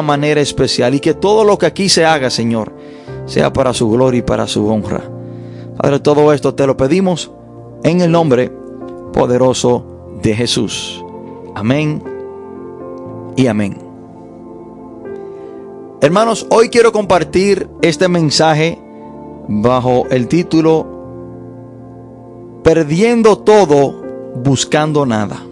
manera especial y que todo lo que aquí se haga, Señor, sea para su gloria y para su honra. Padre, todo esto te lo pedimos en el nombre poderoso de Jesús. Amén y amén. Hermanos, hoy quiero compartir este mensaje bajo el título Perdiendo todo, buscando nada.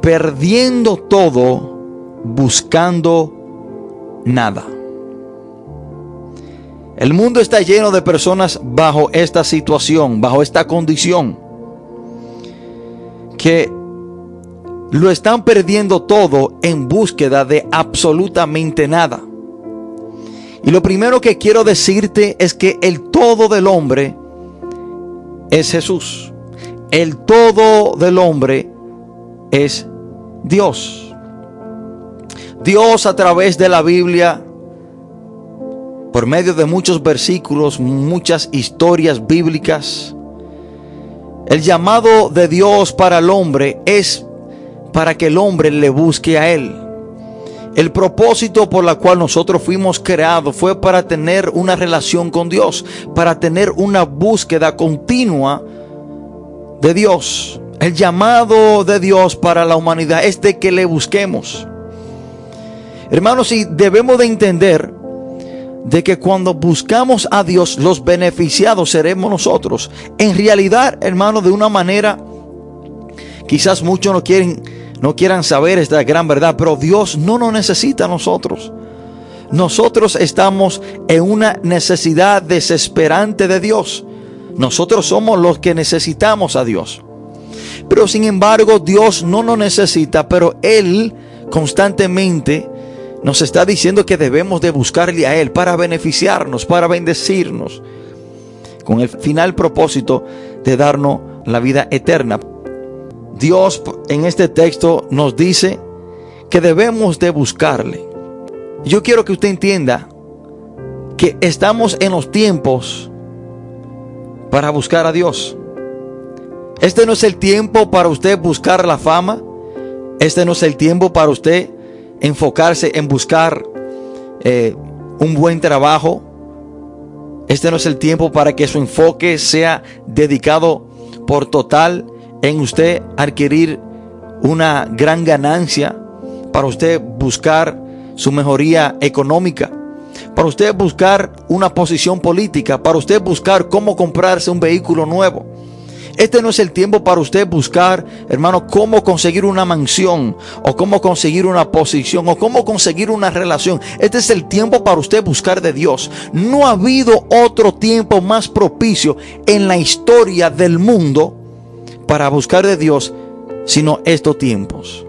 Perdiendo todo, buscando nada. El mundo está lleno de personas bajo esta situación, bajo esta condición, que lo están perdiendo todo en búsqueda de absolutamente nada. Y lo primero que quiero decirte es que el todo del hombre es Jesús. El todo del hombre es Dios. Dios a través de la Biblia, por medio de muchos versículos, muchas historias bíblicas, el llamado de Dios para el hombre es para que el hombre le busque a Él. El propósito por la cual nosotros fuimos creados fue para tener una relación con Dios, para tener una búsqueda continua de Dios. El llamado de Dios para la humanidad es de que le busquemos. Hermanos, y debemos de entender de que cuando buscamos a Dios, los beneficiados seremos nosotros. En realidad, hermanos, de una manera, quizás muchos no quieren, no quieran saber esta gran verdad, pero Dios no nos necesita a nosotros. Nosotros estamos en una necesidad desesperante de Dios. Nosotros somos los que necesitamos a Dios. Pero sin embargo, Dios no nos necesita, pero Él constantemente nos está diciendo que debemos de buscarle a Él para beneficiarnos, para bendecirnos, con el final propósito de darnos la vida eterna. Dios en este texto nos dice que debemos de buscarle. Yo quiero que usted entienda que estamos en los tiempos para buscar a Dios. Este no es el tiempo para usted buscar la fama. Este no es el tiempo para usted enfocarse en buscar eh, un buen trabajo. Este no es el tiempo para que su enfoque sea dedicado por total en usted adquirir una gran ganancia, para usted buscar su mejoría económica, para usted buscar una posición política, para usted buscar cómo comprarse un vehículo nuevo. Este no es el tiempo para usted buscar, hermano, cómo conseguir una mansión o cómo conseguir una posición o cómo conseguir una relación. Este es el tiempo para usted buscar de Dios. No ha habido otro tiempo más propicio en la historia del mundo para buscar de Dios sino estos tiempos.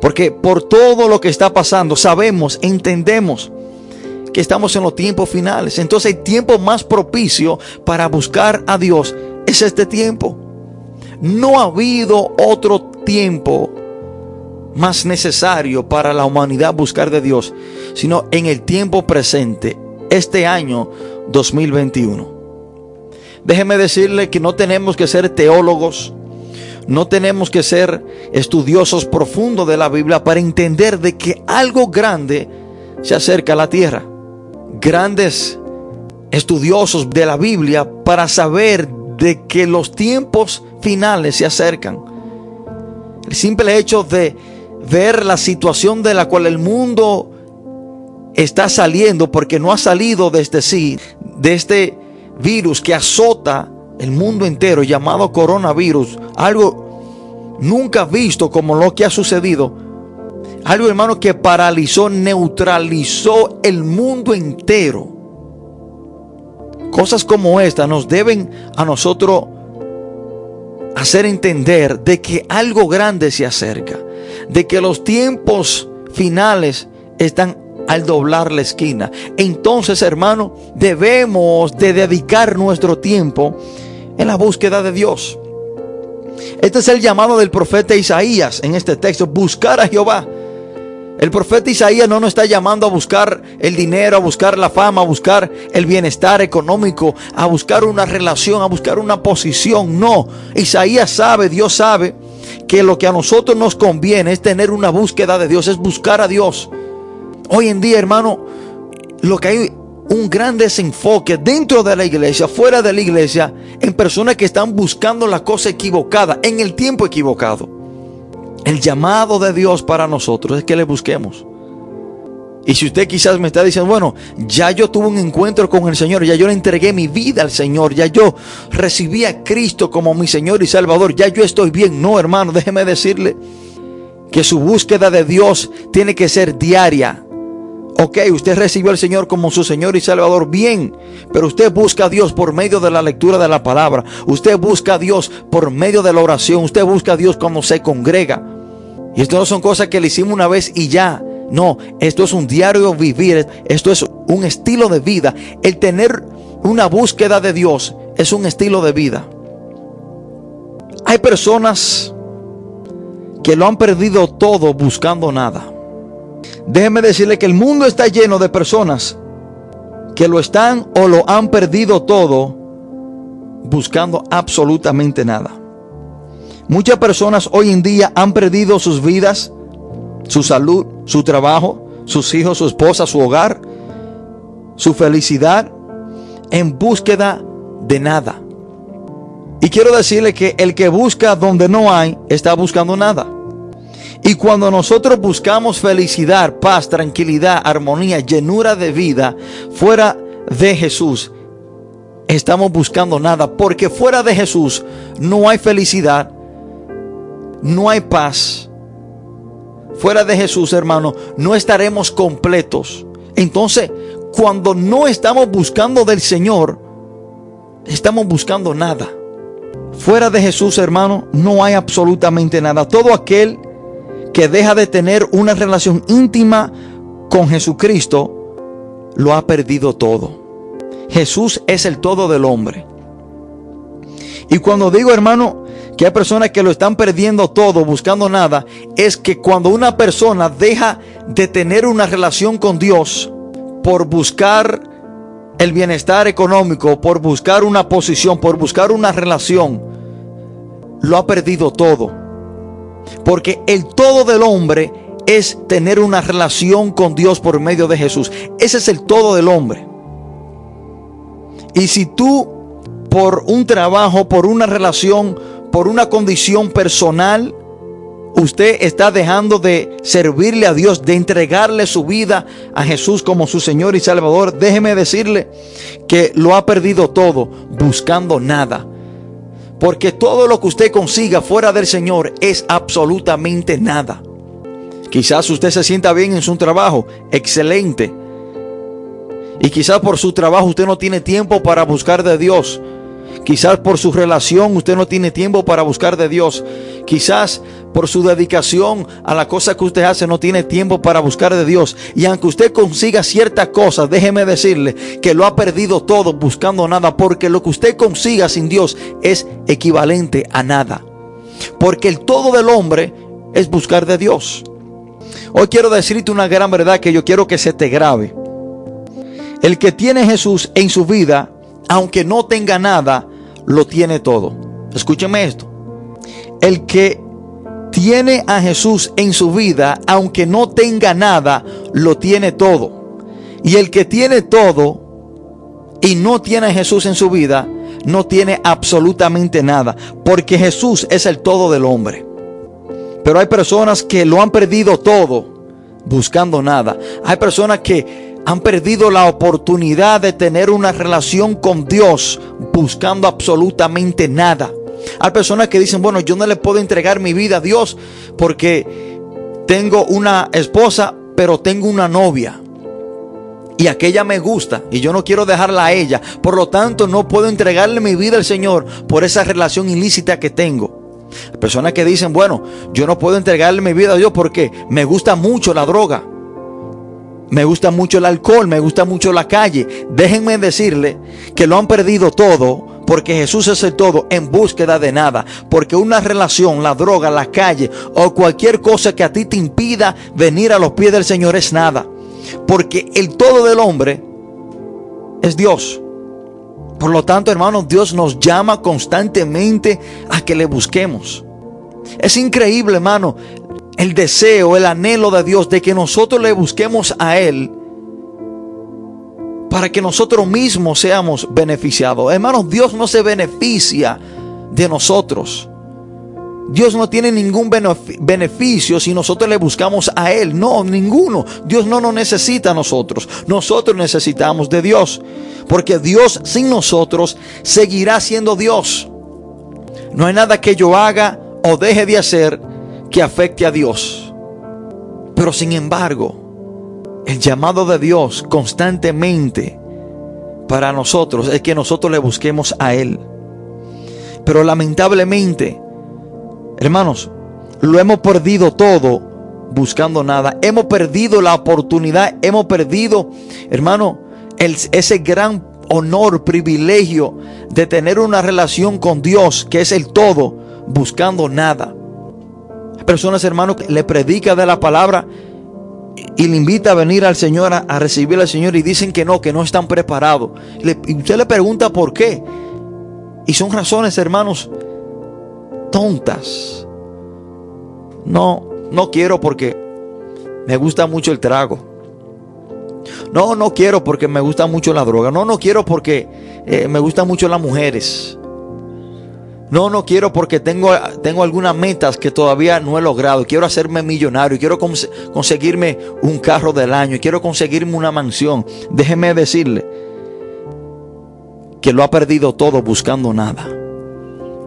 Porque por todo lo que está pasando, sabemos, entendemos que estamos en los tiempos finales. Entonces hay tiempo más propicio para buscar a Dios es este tiempo. No ha habido otro tiempo más necesario para la humanidad buscar de Dios, sino en el tiempo presente, este año 2021. Déjeme decirle que no tenemos que ser teólogos, no tenemos que ser estudiosos profundos de la Biblia para entender de que algo grande se acerca a la tierra. Grandes estudiosos de la Biblia para saber de que los tiempos finales se acercan. El simple hecho de ver la situación de la cual el mundo está saliendo, porque no ha salido desde sí, de este virus que azota el mundo entero, llamado coronavirus, algo nunca visto como lo que ha sucedido, algo hermano que paralizó, neutralizó el mundo entero. Cosas como esta nos deben a nosotros hacer entender de que algo grande se acerca, de que los tiempos finales están al doblar la esquina. Entonces, hermano, debemos de dedicar nuestro tiempo en la búsqueda de Dios. Este es el llamado del profeta Isaías en este texto, buscar a Jehová el profeta Isaías no nos está llamando a buscar el dinero, a buscar la fama, a buscar el bienestar económico, a buscar una relación, a buscar una posición. No, Isaías sabe, Dios sabe que lo que a nosotros nos conviene es tener una búsqueda de Dios, es buscar a Dios. Hoy en día, hermano, lo que hay un gran desenfoque dentro de la iglesia, fuera de la iglesia, en personas que están buscando la cosa equivocada, en el tiempo equivocado. El llamado de Dios para nosotros es que le busquemos. Y si usted quizás me está diciendo, bueno, ya yo tuve un encuentro con el Señor, ya yo le entregué mi vida al Señor, ya yo recibí a Cristo como mi Señor y Salvador, ya yo estoy bien. No, hermano, déjeme decirle que su búsqueda de Dios tiene que ser diaria. Ok, usted recibió al Señor como su Señor y Salvador, bien, pero usted busca a Dios por medio de la lectura de la palabra, usted busca a Dios por medio de la oración, usted busca a Dios cuando se congrega. Y esto no son cosas que le hicimos una vez y ya. No, esto es un diario vivir, esto es un estilo de vida. El tener una búsqueda de Dios es un estilo de vida. Hay personas que lo han perdido todo buscando nada. Déjeme decirle que el mundo está lleno de personas que lo están o lo han perdido todo buscando absolutamente nada. Muchas personas hoy en día han perdido sus vidas, su salud, su trabajo, sus hijos, su esposa, su hogar, su felicidad en búsqueda de nada. Y quiero decirle que el que busca donde no hay, está buscando nada. Y cuando nosotros buscamos felicidad, paz, tranquilidad, armonía, llenura de vida fuera de Jesús, estamos buscando nada. Porque fuera de Jesús no hay felicidad, no hay paz, fuera de Jesús, hermano, no estaremos completos. Entonces, cuando no estamos buscando del Señor, estamos buscando nada. Fuera de Jesús, hermano, no hay absolutamente nada. Todo aquel que deja de tener una relación íntima con Jesucristo, lo ha perdido todo. Jesús es el todo del hombre. Y cuando digo, hermano, que hay personas que lo están perdiendo todo, buscando nada, es que cuando una persona deja de tener una relación con Dios por buscar el bienestar económico, por buscar una posición, por buscar una relación, lo ha perdido todo. Porque el todo del hombre es tener una relación con Dios por medio de Jesús. Ese es el todo del hombre. Y si tú por un trabajo, por una relación, por una condición personal, usted está dejando de servirle a Dios, de entregarle su vida a Jesús como su Señor y Salvador, déjeme decirle que lo ha perdido todo buscando nada. Porque todo lo que usted consiga fuera del Señor es absolutamente nada. Quizás usted se sienta bien en su trabajo, excelente. Y quizás por su trabajo usted no tiene tiempo para buscar de Dios. Quizás por su relación usted no tiene tiempo para buscar de Dios. Quizás por su dedicación a la cosa que usted hace no tiene tiempo para buscar de Dios. Y aunque usted consiga ciertas cosas, déjeme decirle que lo ha perdido todo buscando nada. Porque lo que usted consiga sin Dios es equivalente a nada. Porque el todo del hombre es buscar de Dios. Hoy quiero decirte una gran verdad que yo quiero que se te grabe. El que tiene Jesús en su vida, aunque no tenga nada, lo tiene todo. Escúcheme esto. El que tiene a Jesús en su vida, aunque no tenga nada, lo tiene todo. Y el que tiene todo y no tiene a Jesús en su vida, no tiene absolutamente nada. Porque Jesús es el todo del hombre. Pero hay personas que lo han perdido todo buscando nada. Hay personas que han perdido la oportunidad de tener una relación con Dios buscando absolutamente nada. Hay personas que dicen, bueno, yo no le puedo entregar mi vida a Dios porque tengo una esposa, pero tengo una novia. Y aquella me gusta y yo no quiero dejarla a ella. Por lo tanto, no puedo entregarle mi vida al Señor por esa relación ilícita que tengo. Hay personas que dicen, bueno, yo no puedo entregarle mi vida a Dios porque me gusta mucho la droga. Me gusta mucho el alcohol, me gusta mucho la calle. Déjenme decirle que lo han perdido todo porque Jesús es el todo en búsqueda de nada. Porque una relación, la droga, la calle o cualquier cosa que a ti te impida venir a los pies del Señor es nada. Porque el todo del hombre es Dios. Por lo tanto, hermanos, Dios nos llama constantemente a que le busquemos. Es increíble, hermano, el deseo, el anhelo de Dios de que nosotros le busquemos a Él para que nosotros mismos seamos beneficiados. Hermanos, Dios no se beneficia de nosotros. Dios no tiene ningún beneficio si nosotros le buscamos a Él. No, ninguno. Dios no nos necesita a nosotros. Nosotros necesitamos de Dios. Porque Dios sin nosotros seguirá siendo Dios. No hay nada que yo haga o deje de hacer que afecte a Dios. Pero sin embargo, el llamado de Dios constantemente para nosotros es que nosotros le busquemos a Él. Pero lamentablemente, hermanos, lo hemos perdido todo buscando nada. Hemos perdido la oportunidad, hemos perdido, hermano, ese gran honor, privilegio de tener una relación con Dios, que es el todo, buscando nada. Personas, hermano, que le predica de la palabra y le invita a venir al Señor a, recibir al Señor y dicen que no, que no están preparados. y usted le pregunta por qué. Y son razones, hermanos, tontas. No, no quiero porque me gusta mucho el trago. No, no quiero porque me gusta mucho la droga. No, no quiero porque eh, me gustan mucho las mujeres. No, no quiero porque tengo, tengo algunas metas que todavía no he logrado. Quiero hacerme millonario. Quiero conseguirme un carro del año. Quiero conseguirme una mansión. Déjeme decirle que lo ha perdido todo buscando nada.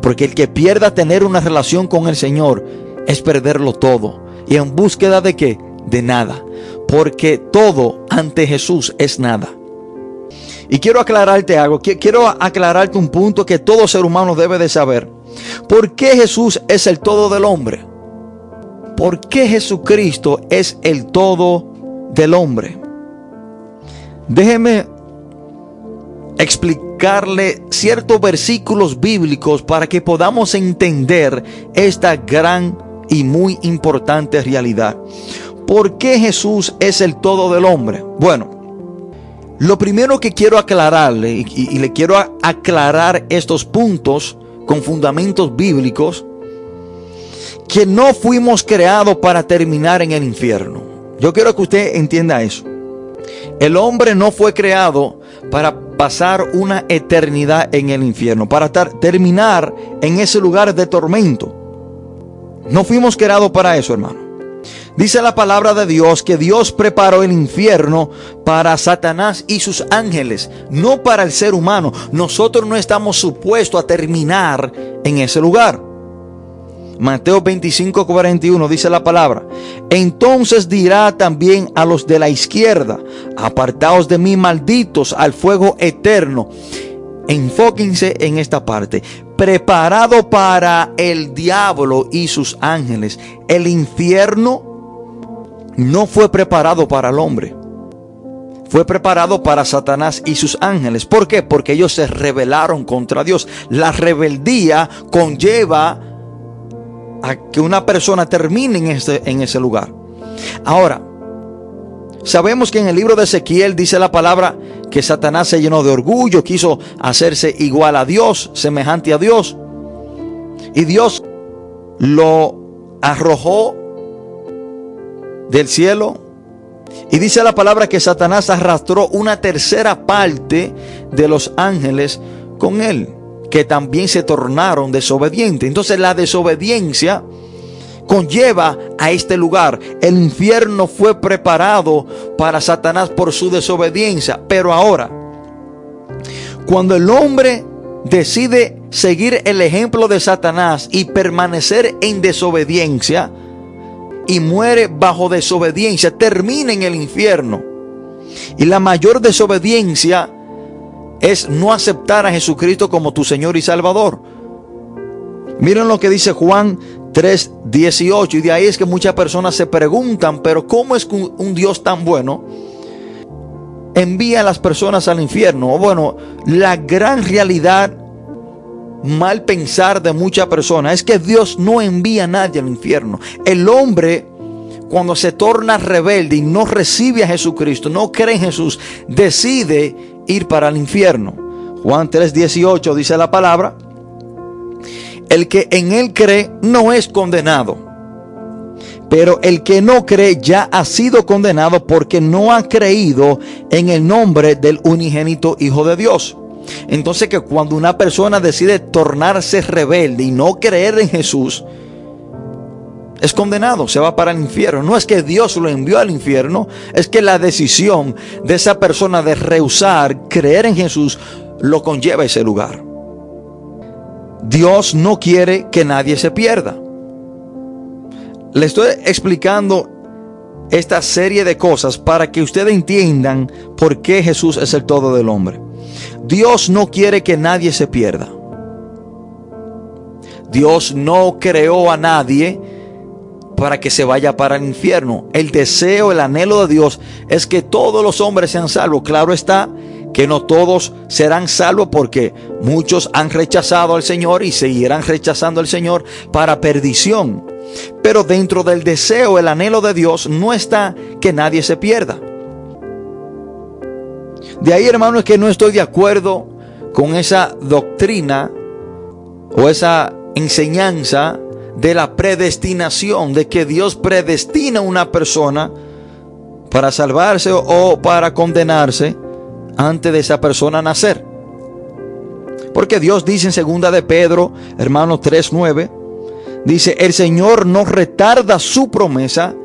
Porque el que pierda tener una relación con el Señor es perderlo todo. ¿Y en búsqueda de qué? De nada porque todo ante Jesús es nada. Y quiero aclararte algo, quiero aclararte un punto que todo ser humano debe de saber. ¿Por qué Jesús es el todo del hombre? ¿Por qué Jesucristo es el todo del hombre? Déjeme explicarle ciertos versículos bíblicos para que podamos entender esta gran y muy importante realidad. ¿Por qué Jesús es el todo del hombre? Bueno, lo primero que quiero aclararle y, le quiero aclarar estos puntos con fundamentos bíblicos, que no fuimos creados para terminar en el infierno. Yo quiero que usted entienda eso. El hombre no fue creado para pasar una eternidad en el infierno, para terminar en ese lugar de tormento. No fuimos creados para eso, hermano. Dice la palabra de Dios que Dios preparó el infierno para Satanás y sus ángeles, no para el ser humano. Nosotros no estamos supuestos a terminar en ese lugar. Mateo 25, 41 dice la palabra. Entonces dirá también a los de la izquierda, apartaos de mí malditos al fuego eterno. Enfóquense en esta parte. Preparado para el diablo y sus ángeles. El infierno no fue preparado para el hombre. Fue preparado para Satanás y sus ángeles. ¿Por qué? Porque ellos se rebelaron contra Dios. La rebeldía conlleva a que una persona termine en ese, en ese lugar. Ahora, sabemos que en el libro de Ezequiel dice la palabra que Satanás se llenó de orgullo, quiso hacerse igual a Dios, semejante a Dios. Y Dios lo arrojó del cielo. Y dice la palabra que Satanás arrastró una tercera parte de los ángeles con él, que también se tornaron desobedientes. Entonces la desobediencia conlleva a este lugar. El infierno fue preparado para Satanás por su desobediencia. Pero ahora, cuando el hombre decide seguir el ejemplo de Satanás y permanecer en desobediencia, y muere bajo desobediencia, termina en el infierno. Y la mayor desobediencia es no aceptar a Jesucristo como tu Señor y Salvador. Miren lo que dice Juan 3, 18. Y de ahí es que muchas personas se preguntan, pero ¿cómo es que un Dios tan bueno envía a las personas al infierno? Bueno, la gran realidad mal pensar de muchas personas es que Dios no envía a nadie al infierno. El hombre cuando se torna rebelde y no recibe a Jesucristo, no cree en Jesús, decide ir para el infierno. Juan 3:18 dice la palabra, el que en él cree no es condenado. Pero el que no cree ya ha sido condenado porque no ha creído en el nombre del unigénito Hijo de Dios. Entonces que cuando una persona decide tornarse rebelde y no creer en Jesús, es condenado, se va para el infierno. No es que Dios lo envió al infierno, es que la decisión de esa persona de rehusar creer en Jesús lo conlleva a ese lugar. Dios no quiere que nadie se pierda. Le estoy explicando esta serie de cosas para que ustedes entiendan por qué Jesús es el todo del hombre. Dios no quiere que nadie se pierda. Dios no creó a nadie para que se vaya para el infierno. El deseo, el anhelo de Dios es que todos los hombres sean salvos. Claro está que no todos serán salvos porque muchos han rechazado al Señor y seguirán rechazando al Señor para perdición. Pero dentro del deseo, el anhelo de Dios no está que nadie se pierda. De ahí, hermanos, que no estoy de acuerdo con esa doctrina o esa enseñanza de la predestinación, de que Dios predestina a una persona para salvarse o para condenarse antes de esa persona nacer. Porque Dios dice en segunda de Pedro, hermano 3:9, dice, "El Señor no retarda su promesa,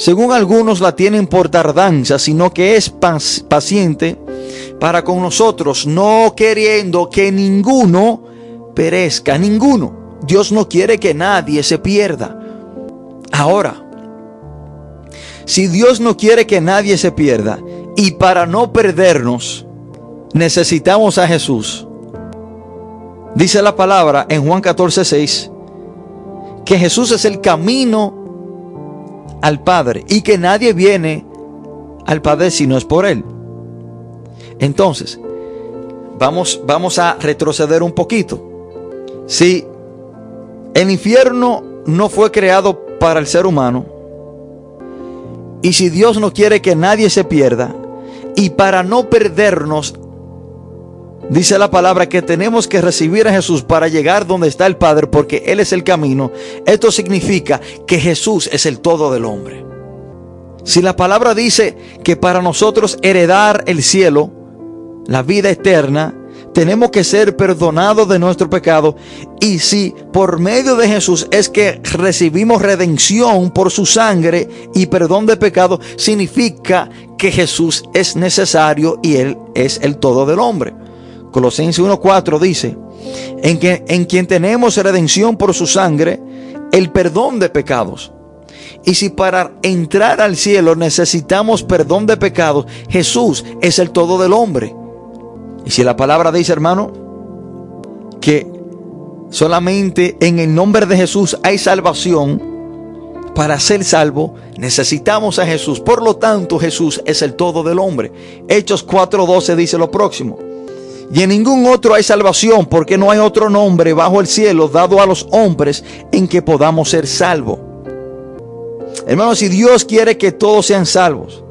según algunos la tienen por tardanza, sino que es paciente para con nosotros, no queriendo que ninguno perezca, ninguno. Dios no quiere que nadie se pierda. Ahora, si Dios no quiere que nadie se pierda y para no perdernos necesitamos a Jesús, dice la palabra en Juan 14, 6, que Jesús es el camino al Padre y que nadie viene al Padre si no es por Él. Entonces, vamos, vamos a retroceder un poquito. Si el infierno no fue creado para el ser humano. Y si Dios no quiere que nadie se pierda, y para no perdernos, dice la palabra que tenemos que recibir a Jesús para llegar donde está el Padre, porque Él es el camino. Esto significa que Jesús es el todo del hombre. Si la palabra dice que para nosotros heredar el cielo, la vida eterna, tenemos que ser perdonados de nuestro pecado. Y si por medio de Jesús es que recibimos redención por su sangre y perdón de pecado, significa que Jesús es necesario y Él es el todo del hombre. Colosenses 1.4 dice, en, que, en quien tenemos redención por su sangre, el perdón de pecados. Y si para entrar al cielo necesitamos perdón de pecados, Jesús es el todo del hombre. Y si la palabra dice, hermano, que solamente en el nombre de Jesús hay salvación, para ser salvo necesitamos a Jesús. Por lo tanto, Jesús es el todo del hombre. Hechos 4:12 dice lo próximo. Y en ningún otro hay salvación, porque no hay otro nombre bajo el cielo dado a los hombres en que podamos ser salvos. Hermanos, si Dios quiere que todos sean salvos,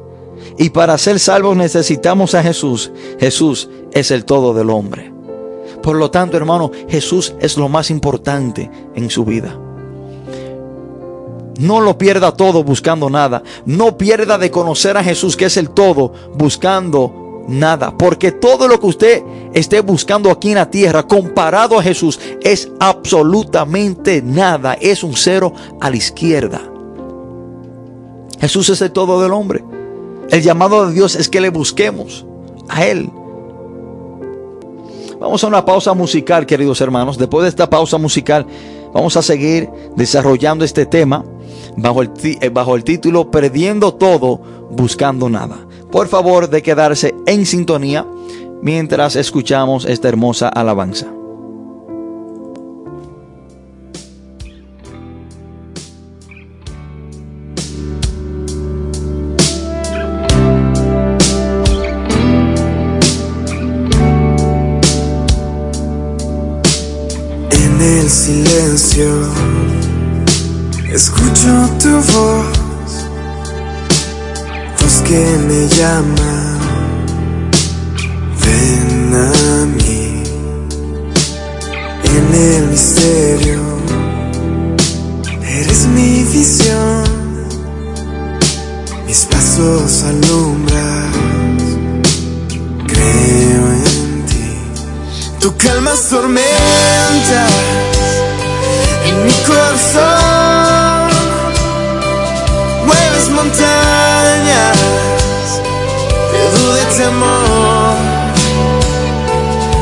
y para ser salvos necesitamos a Jesús. Jesús es el todo del hombre. Por lo tanto, hermano, Jesús es lo más importante en su vida. No lo pierda todo buscando nada. No pierda de conocer a Jesús, que es el todo, buscando nada. Porque todo lo que usted esté buscando aquí en la tierra, comparado a Jesús, es absolutamente nada. Es un cero a la izquierda. Jesús es el todo del hombre. El llamado de Dios es que le busquemos a Él. Vamos a una pausa musical, queridos hermanos. Después de esta pausa musical, vamos a seguir desarrollando este tema bajo el, eh, bajo el título Perdiendo todo, buscando nada. Por favor, de quedarse en sintonía mientras escuchamos esta hermosa alabanza.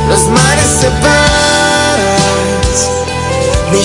Los mares separas, me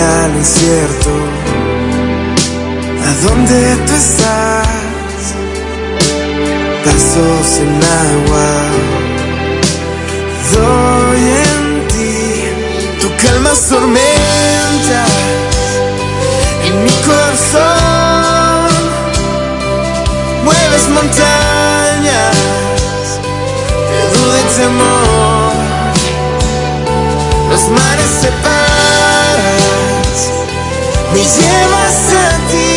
Al incierto, a donde tú estás, pasos en agua. Doy en ti, tú calmas tormentas en mi corazón mueves montañas. De duda y temor. Los mares separas, me llevas a.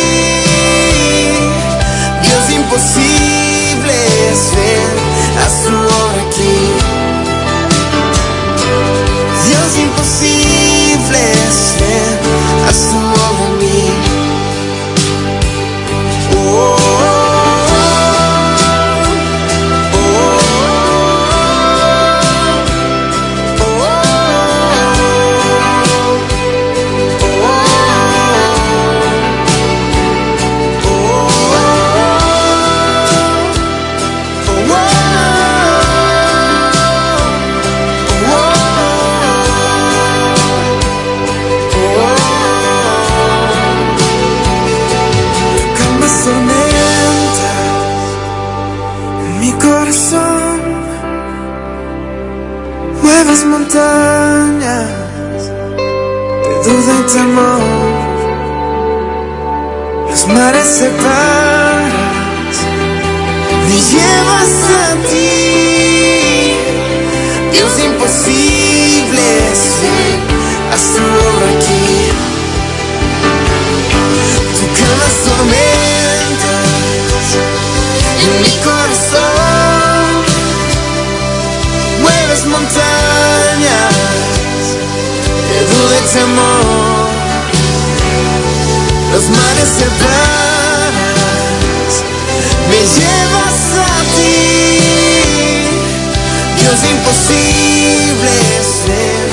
Los mares separas, me llevas a ti. Dios imposible es ver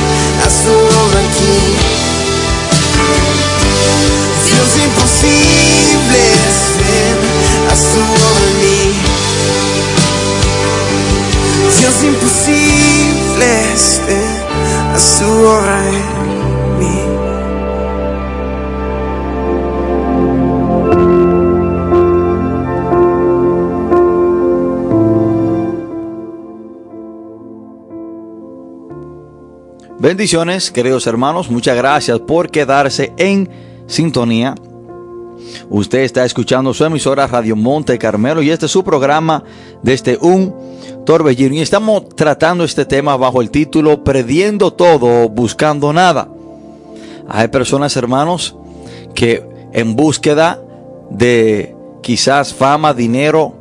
a su obra aquí. Dios imposible es ver a su obra en mí. Dios imposible es ver a su obra en. Bendiciones, queridos hermanos. Muchas gracias por quedarse en sintonía. Usted está escuchando su emisora Radio Monte Carmelo y este es su programa desde un torbellino. Y estamos tratando este tema bajo el título Perdiendo todo, buscando nada. Hay personas, hermanos, que en búsqueda de quizás fama, dinero,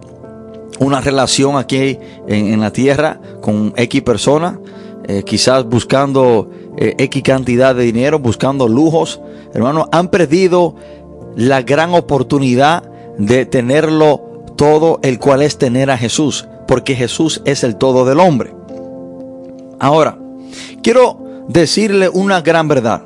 una relación aquí en, en la tierra con X persona, eh, quizás buscando eh, X cantidad de dinero, buscando lujos, hermanos, han perdido la gran oportunidad de tenerlo todo, el cual es tener a Jesús, porque Jesús es el todo del hombre. Ahora, quiero decirle una gran verdad.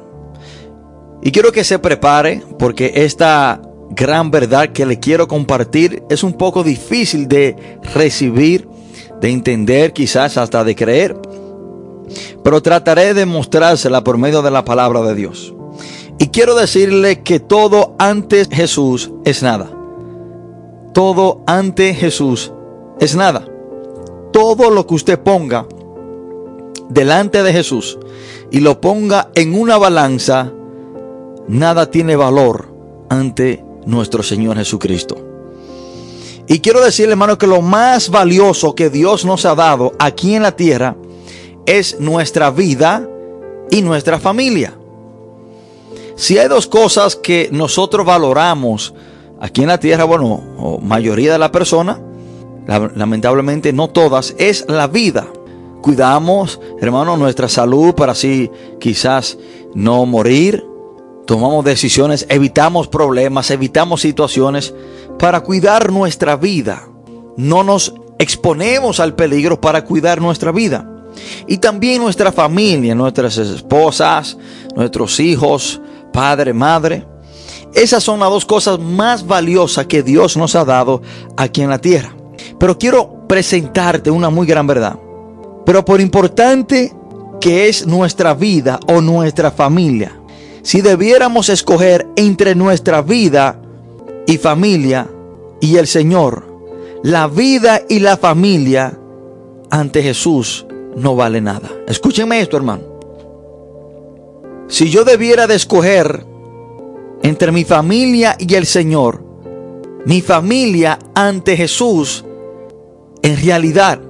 Y quiero que se prepare porque esta gran verdad que le quiero compartir es un poco difícil de recibir, de entender, quizás hasta de creer. Pero trataré de mostrársela por medio de la palabra de Dios. Y quiero decirle que todo antes Jesús es nada. Todo ante Jesús es nada. Todo lo que usted ponga delante de Jesús y lo ponga en una balanza, nada tiene valor ante nuestro Señor Jesucristo. Y quiero decirle, hermano, que lo más valioso que Dios nos ha dado aquí en la tierra es nuestra vida y nuestra familia. Si hay dos cosas que nosotros valoramos aquí en la tierra, bueno, o mayoría de la persona, lamentablemente no todas, es la vida. Cuidamos, hermano, nuestra salud para así quizás no morir. Tomamos decisiones, evitamos problemas, evitamos situaciones para cuidar nuestra vida. No nos exponemos al peligro para cuidar nuestra vida. Y también nuestra familia, nuestras esposas, nuestros hijos, padre, madre. Esas son las dos cosas más valiosas que Dios nos ha dado aquí en la tierra. Pero quiero presentarte una muy gran verdad. Pero por importante que es nuestra vida o nuestra familia, si debiéramos escoger entre nuestra vida y familia y el Señor, la vida y la familia ante Jesús no vale nada. Escúchenme esto, hermano. Si yo debiera de escoger entre mi familia y el Señor, mi familia ante Jesús, en realidad,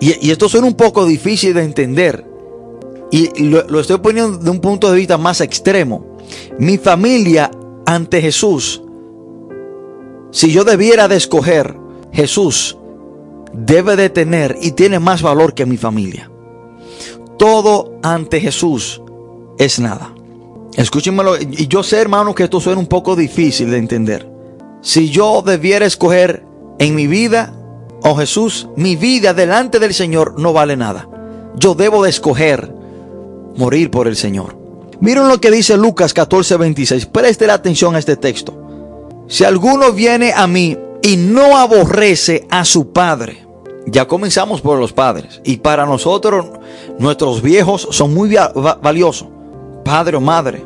y, esto suena un poco difícil de entender, y lo, lo estoy poniendo de un punto de vista más extremo, mi familia ante Jesús, si yo debiera de escoger, Jesús debe de tener y tiene más valor que mi familia. Todo ante Jesús es nada. Escúchenmelo, y yo sé hermano que esto suena un poco difícil de entender. Si yo debiera escoger en mi vida o oh Jesús, mi vida delante del Señor no vale nada. Yo debo de escoger morir por el Señor. Miren lo que dice Lucas 14:26. Preste la atención a este texto. Si alguno viene a mí y no aborrece a su padre, ya comenzamos por los padres. Y para nosotros, nuestros viejos son muy valiosos. Padre o madre.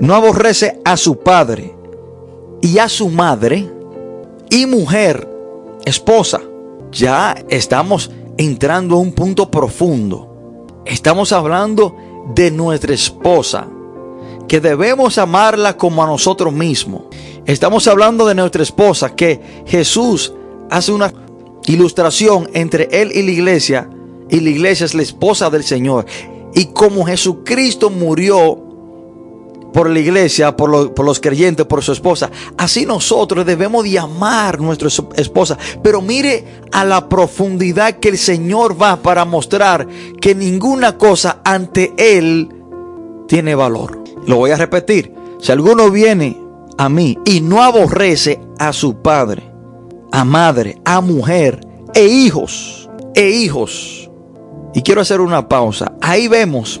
No aborrece a su padre y a su madre y mujer, esposa. Ya estamos entrando a un punto profundo. Estamos hablando de nuestra esposa, que debemos amarla como a nosotros mismos. Estamos hablando de nuestra esposa, que Jesús hace una ilustración entre él y la iglesia, y la iglesia es la esposa del Señor. Y como Jesucristo murió por la iglesia, por, los creyentes, por su esposa. Así nosotros debemos de amar a nuestra esposa. Pero mire a la profundidad que el Señor va para mostrar que ninguna cosa ante Él tiene valor. Lo voy a repetir. Si alguno viene a mí y no aborrece a su padre, a madre, a mujer e hijos, e hijos. Y quiero hacer una pausa. Ahí vemos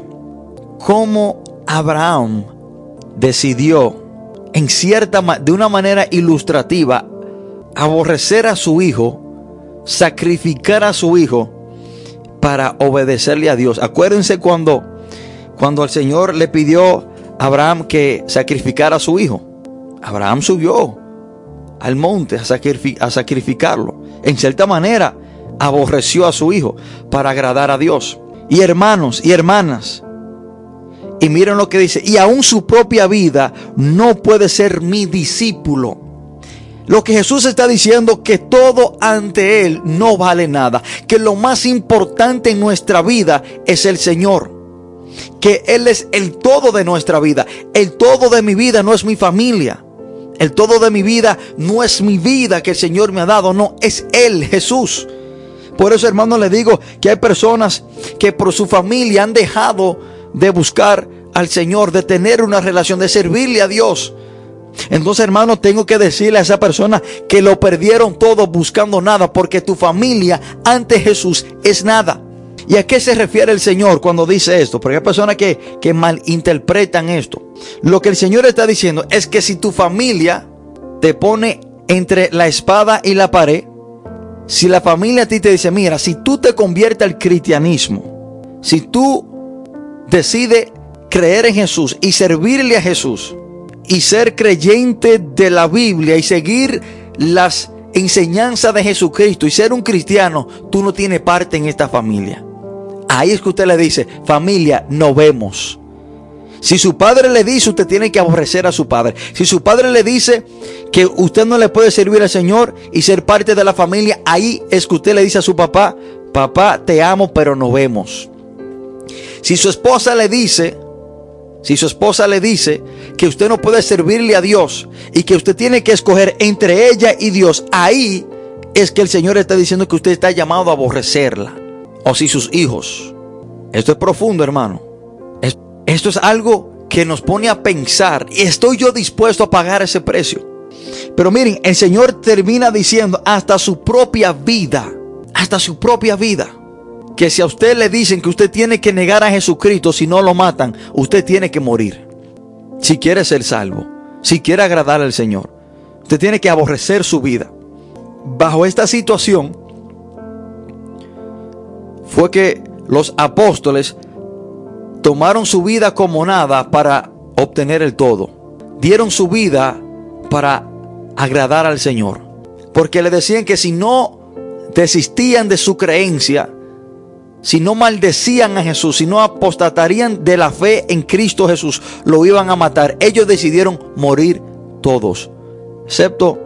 cómo Abraham decidió en cierta de una manera ilustrativa aborrecer a su hijo, sacrificar a su hijo para obedecerle a Dios. Acuérdense cuando cuando el Señor le pidió a Abraham que sacrificara a su hijo. Abraham subió al monte a, sacrificarlo. En cierta manera, aborreció a su hijo para agradar a Dios. Y hermanos y hermanas, y miren lo que dice, y aún su propia vida no puede ser mi discípulo. Lo que Jesús está diciendo que todo ante Él no vale nada, que lo más importante en nuestra vida es el Señor que Él es el todo de nuestra vida. El todo de mi vida no es mi familia. El todo de mi vida no es mi vida que el Señor me ha dado, no, es Él, Jesús. Por eso, hermano, le digo que hay personas que por su familia han dejado de buscar al Señor, de tener una relación, de servirle a Dios. Entonces, hermano, tengo que decirle a esa persona que lo perdieron todo buscando nada, porque tu familia ante Jesús es nada. ¿Y a qué se refiere el Señor cuando dice esto? Porque hay personas que, que malinterpretan esto. Lo que el Señor está diciendo es que si tu familia te pone entre la espada y la pared, si la familia a ti te dice, mira, si tú te conviertes al cristianismo, si tú decides creer en Jesús y servirle a Jesús y ser creyente de la Biblia y seguir las enseñanzas de Jesucristo y ser un cristiano, tú no tienes parte en esta familia. Ahí es que usted le dice, familia, no vemos. Si su padre le dice, usted tiene que aborrecer a su padre. Si su padre le dice que usted no le puede servir al Señor y ser parte de la familia, ahí es que usted le dice a su papá, papá, te amo, pero no vemos. Si su esposa le dice, si su esposa le dice que usted no puede servirle a Dios y que usted tiene que escoger entre ella y Dios, ahí es que el Señor está diciendo que usted está llamado a aborrecerla. O si sus hijos. Esto es profundo, hermano. Esto es algo que nos pone a pensar y estoy yo dispuesto a pagar ese precio. Pero miren, el Señor termina diciendo hasta su propia vida, hasta su propia vida, que si a usted le dicen que usted tiene que negar a Jesucristo si no lo matan, usted tiene que morir. Si quiere ser salvo, si quiere agradar al Señor, usted tiene que aborrecer su vida. Bajo esta situación fue que los apóstoles tomaron su vida como nada para obtener el todo. Dieron su vida para agradar al Señor. Porque le decían que si no desistían de su creencia, si no maldecían a Jesús, si no apostatarían de la fe en Cristo Jesús, lo iban a matar. Ellos decidieron morir todos, excepto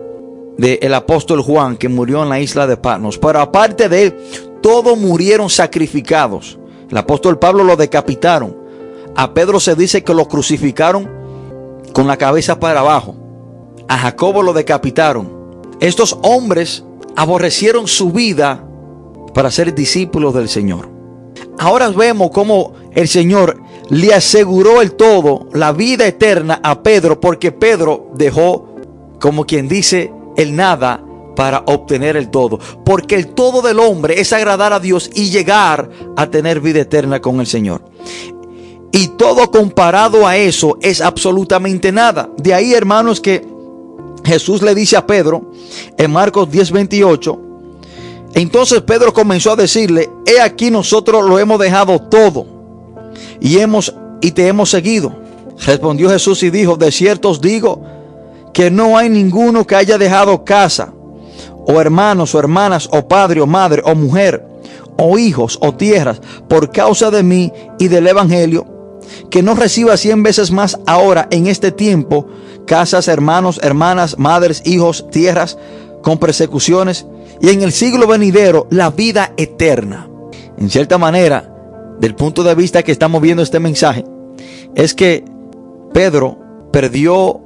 del apóstol Juan que murió en la isla de Patmos. Pero aparte de él, todos murieron sacrificados. El apóstol Pablo lo decapitaron. A Pedro se dice que lo crucificaron con la cabeza para abajo. A Jacobo lo decapitaron. Estos hombres aborrecieron su vida para ser discípulos del Señor. Ahora vemos cómo el Señor le aseguró el todo, la vida eterna a Pedro, porque Pedro dejó, como quien dice, el nada para obtener el todo. Porque el todo del hombre es agradar a Dios y llegar a tener vida eterna con el Señor. Y todo comparado a eso es absolutamente nada. De ahí, hermanos, que Jesús le dice a Pedro en Marcos 10:28. Entonces Pedro comenzó a decirle, he aquí nosotros lo hemos dejado todo y hemos y te hemos seguido. Respondió Jesús y dijo, de cierto os digo que no hay ninguno que haya dejado casa o hermanos o hermanas o padre o madre o mujer o hijos o tierras por causa de mí y del evangelio que no reciba cien veces más ahora en este tiempo casas, hermanos, hermanas, madres, hijos, tierras con persecuciones y en el siglo venidero la vida eterna. En cierta manera, del punto de vista que estamos viendo este mensaje, es que Pedro perdió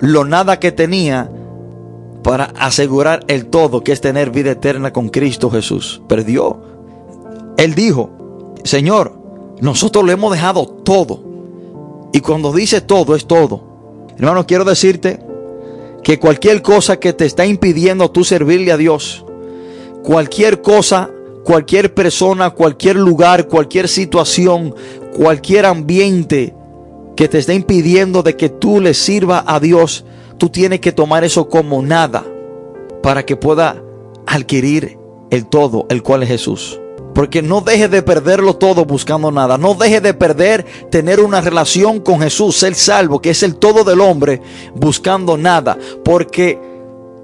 lo nada que tenía para asegurar el todo, que es tener vida eterna con Cristo Jesús. Perdió. Él dijo, Señor, nosotros lo hemos dejado todo. Y cuando dice todo, es todo. Hermano, quiero decirte que cualquier cosa que te está impidiendo tú servirle a Dios, cualquier cosa, cualquier persona, cualquier lugar, cualquier situación, cualquier ambiente que te está impidiendo de que tú le sirva a Dios, tú tienes que tomar eso como nada para que pueda adquirir el todo, el cual es Jesús. Porque no deje de perderlo todo buscando nada. No deje de perder tener una relación con Jesús, ser salvo, que es el todo del hombre, buscando nada. Porque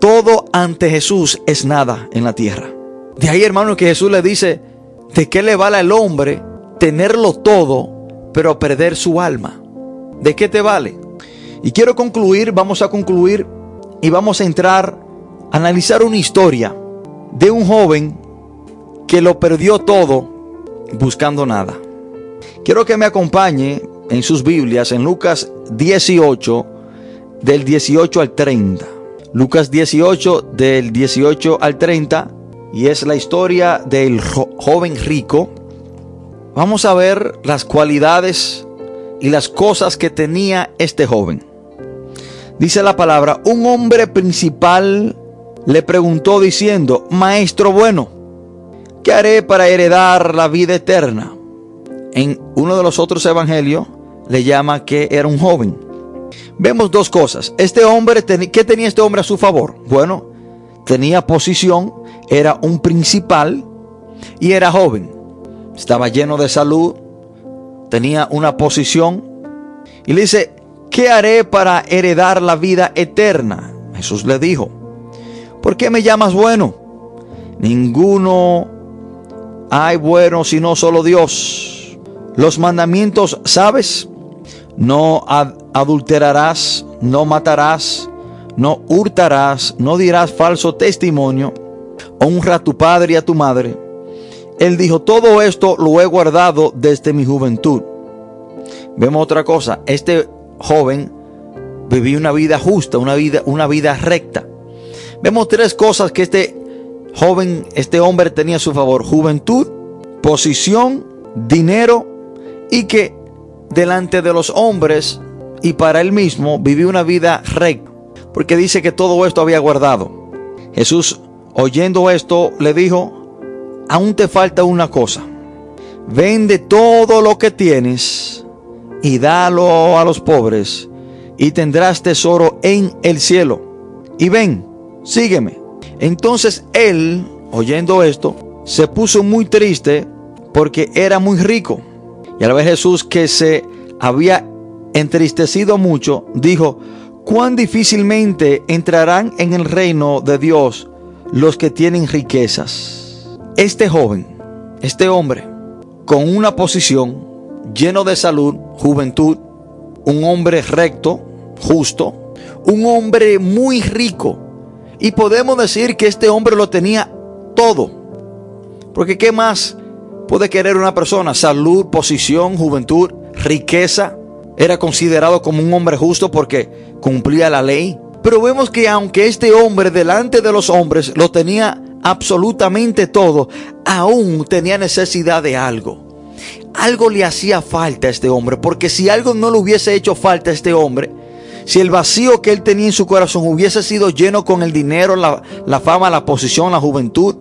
todo ante Jesús es nada en la tierra. De ahí, hermano, que Jesús le dice, ¿de qué le vale al hombre tenerlo todo, pero perder su alma? ¿De qué te vale? Y quiero concluir, vamos a concluir y vamos a entrar a analizar una historia de un joven que lo perdió todo buscando nada. Quiero que me acompañe en sus Biblias en Lucas 18 del 18 al 30. Lucas 18 del 18 al 30 y es la historia del joven rico. Vamos a ver las cualidades y las cosas que tenía este joven. Dice la palabra, un hombre principal le preguntó diciendo, Maestro bueno, ¿qué haré para heredar la vida eterna? En uno de los otros evangelios le llama que era un joven. Vemos dos cosas. Este hombre, ¿qué tenía este hombre a su favor? Bueno, tenía posición, era un principal y era joven. Estaba lleno de salud, tenía una posición. Y le dice, ¿qué haré para heredar la vida eterna? Jesús le dijo, ¿por qué me llamas bueno? Ninguno hay bueno sino solo Dios. Los mandamientos, ¿sabes? No adulterarás, no matarás, no hurtarás, no dirás falso testimonio, honra a tu padre y a tu madre. Él dijo, todo esto lo he guardado desde mi juventud. Vemos otra cosa, este joven vivía una vida justa, una vida, una vida recta. Vemos tres cosas que este joven, este hombre tenía a su favor. Juventud, posición, dinero y que delante de los hombres y para él mismo vivió una vida recta. Porque dice que todo esto había guardado. Jesús, oyendo esto, le dijo, aún te falta una cosa. Vende todo lo que tienes y dalo a los pobres y tendrás tesoro en el cielo. Y ven, sígueme. Entonces él, oyendo esto, se puso muy triste porque era muy rico. Y al ver Jesús que se había entristecido mucho, dijo, cuán difícilmente entrarán en el reino de Dios los que tienen riquezas. Este joven, este hombre, con una posición lleno de salud, juventud, un hombre recto, justo, un hombre muy rico. Y podemos decir que este hombre lo tenía todo. Porque ¿qué más puede querer una persona? Salud, posición, juventud, riqueza. Era considerado como un hombre justo porque cumplía la ley. Pero vemos que aunque este hombre delante de los hombres lo tenía absolutamente todo, aún tenía necesidad de algo algo le hacía falta a este hombre, porque si algo no le hubiese hecho falta a este hombre, si el vacío que él tenía en su corazón hubiese sido lleno con el dinero, la, fama, la posición, la juventud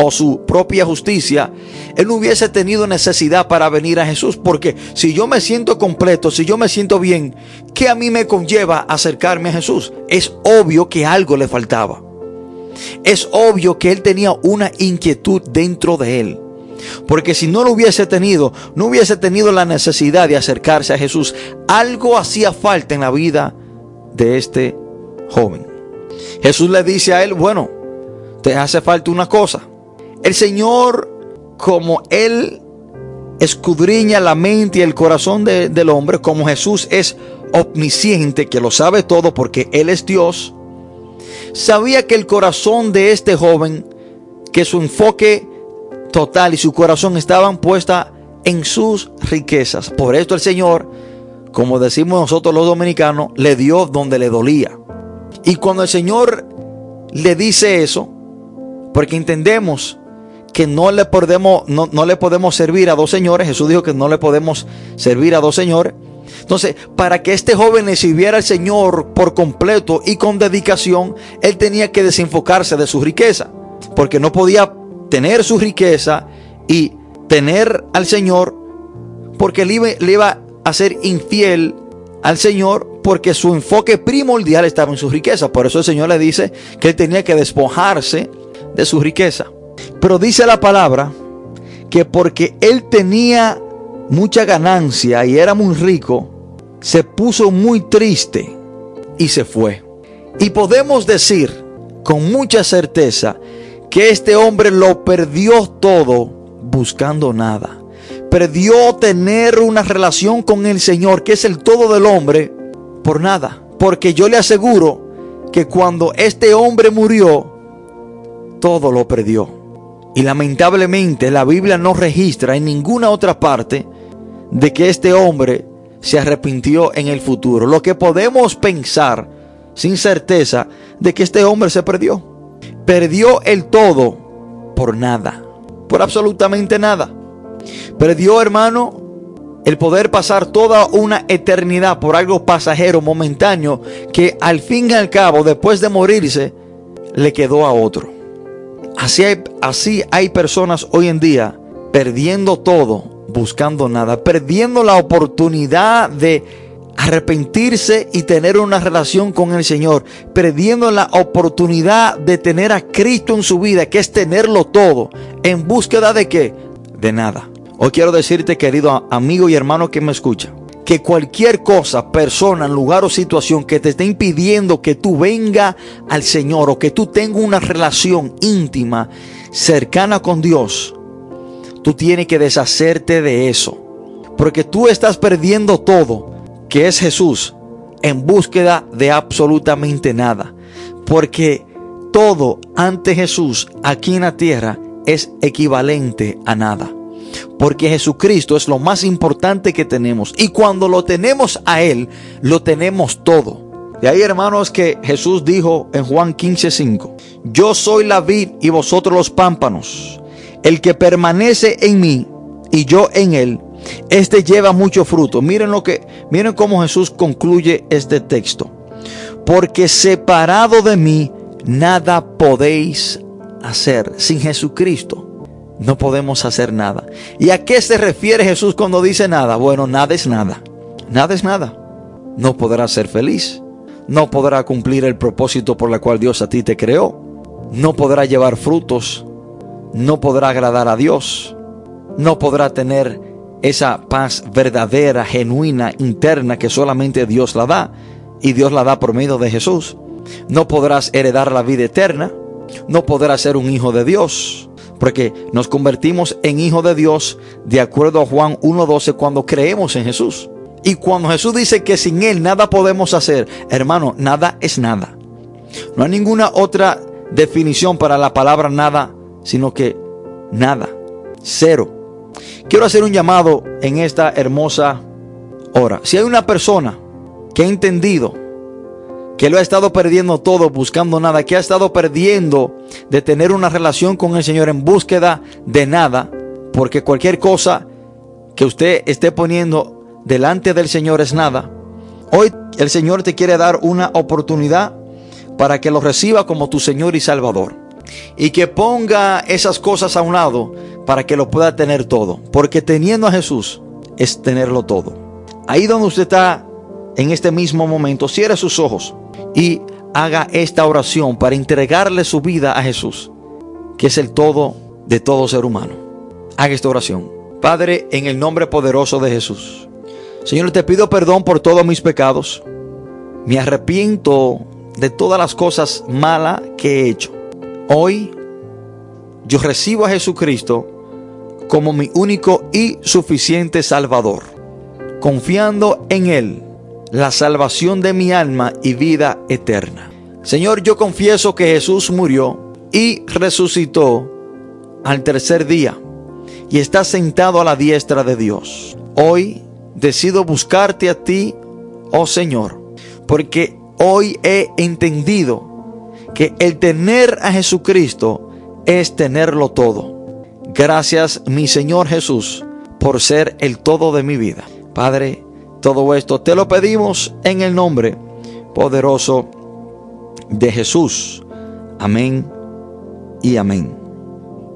o su propia justicia, él no hubiese tenido necesidad para venir a Jesús. Porque si yo me siento completo, si yo me siento bien, ¿qué a mí me conlleva acercarme a Jesús? Es obvio que algo le faltaba. Es obvio que él tenía una inquietud dentro de él. Porque si no lo hubiese tenido, no hubiese tenido la necesidad de acercarse a Jesús. Algo hacía falta en la vida de este joven. Jesús le dice a él, bueno, te hace falta una cosa. El Señor, como Él escudriña la mente y el corazón del hombre, como Jesús es omnisciente, que lo sabe todo porque Él es Dios, sabía que el corazón de este joven, que su enfoque total y su corazón estaban puestas en sus riquezas. Por esto el Señor, como decimos nosotros los dominicanos, le dio donde le dolía. Y cuando el Señor le dice eso, porque entendemos que no le podemos, no, no le podemos servir a dos señores, Jesús dijo que no le podemos servir a dos señores. Entonces, para que este joven le sirviera al Señor por completo y con dedicación, él tenía que desenfocarse de su riqueza, porque no podía tener su riqueza y tener al Señor, porque le iba, a ser infiel al Señor porque su enfoque primordial estaba en su riqueza. Por eso el Señor le dice que él tenía que despojarse de su riqueza. Pero dice la palabra que porque él tenía mucha ganancia y era muy rico, se puso muy triste y se fue. Y podemos decir con mucha certeza que este hombre lo perdió todo buscando nada. Perdió tener una relación con el Señor, que es el todo del hombre, por nada. Porque yo le aseguro que cuando este hombre murió, todo lo perdió. Y lamentablemente la Biblia no registra en ninguna otra parte de que este hombre se arrepintió en el futuro. Lo que podemos pensar sin certeza de que este hombre se perdió perdió el todo por nada, por absolutamente nada. Perdió, hermano, el poder pasar toda una eternidad por algo pasajero, momentáneo, que al fin y al cabo, después de morirse, le quedó a otro. Así hay, así hay personas hoy en día perdiendo todo, buscando nada, perdiendo la oportunidad de arrepentirse y tener una relación con el Señor, perdiendo la oportunidad de tener a Cristo en su vida, que es tenerlo todo, en búsqueda de qué? De nada. Hoy quiero decirte, querido amigo y hermano que me escucha, que cualquier cosa, persona, lugar o situación que te esté impidiendo que tú venga al Señor o que tú tengas una relación íntima, cercana con Dios, tú tienes que deshacerte de eso. Porque tú estás perdiendo todo, que es Jesús, en búsqueda de absolutamente nada. Porque todo ante Jesús aquí en la tierra es equivalente a nada. Porque Jesucristo es lo más importante que tenemos. Y cuando lo tenemos a Él, lo tenemos todo. De ahí, hermanos, que Jesús dijo en Juan 15:5, yo soy la vid y vosotros los pámpanos. El que permanece en mí y yo en él, este lleva mucho fruto. Miren lo que, miren cómo Jesús concluye este texto. Porque separado de mí, nada podéis hacer. Sin Jesucristo no podemos hacer nada. ¿Y a qué se refiere Jesús cuando dice nada? Bueno, nada es nada. Nada es nada. No podrás ser feliz. No podrá cumplir el propósito por el cual Dios a ti te creó. No podrá llevar frutos. No podrá agradar a Dios. No podrá tener esa paz verdadera, genuina, interna que solamente Dios la da. Y Dios la da por medio de Jesús. No podrás heredar la vida eterna. No podrás ser un hijo de Dios porque nos convertimos en hijos de Dios de acuerdo a Juan 1.12 cuando creemos en Jesús. Y cuando Jesús dice que sin Él nada podemos hacer, hermano, nada es nada. No hay ninguna otra definición para la palabra nada, sino que nada, cero. Quiero hacer un llamado en esta hermosa hora. Si hay una persona que ha entendido que lo ha estado perdiendo todo buscando nada, que ha estado perdiendo de tener una relación con el Señor en búsqueda de nada, porque cualquier cosa que usted esté poniendo delante del Señor es nada. Hoy el Señor te quiere dar una oportunidad para que lo reciba como tu Señor y Salvador. Y que ponga esas cosas a un lado para que lo pueda tener todo. Porque teniendo a Jesús es tenerlo todo. Ahí donde usted está en este mismo momento, cierre sus ojos y haga esta oración para entregarle su vida a Jesús, que es el todo de todo ser humano. Haga esta oración. Padre, en el nombre poderoso de Jesús. Señor, te pido perdón por todos mis pecados. Me arrepiento de todas las cosas malas que he hecho. Hoy yo recibo a Jesucristo como mi único y suficiente Salvador, confiando en Él la salvación de mi alma y vida eterna. Señor, yo confieso que Jesús murió y resucitó al tercer día y está sentado a la diestra de Dios. Hoy decido buscarte a ti, oh Señor, porque hoy he entendido que el tener a Jesucristo es tenerlo todo. Gracias, mi Señor Jesús, por ser el todo de mi vida. Padre, todo esto te lo pedimos en el nombre poderoso de Jesús. Amén y amén.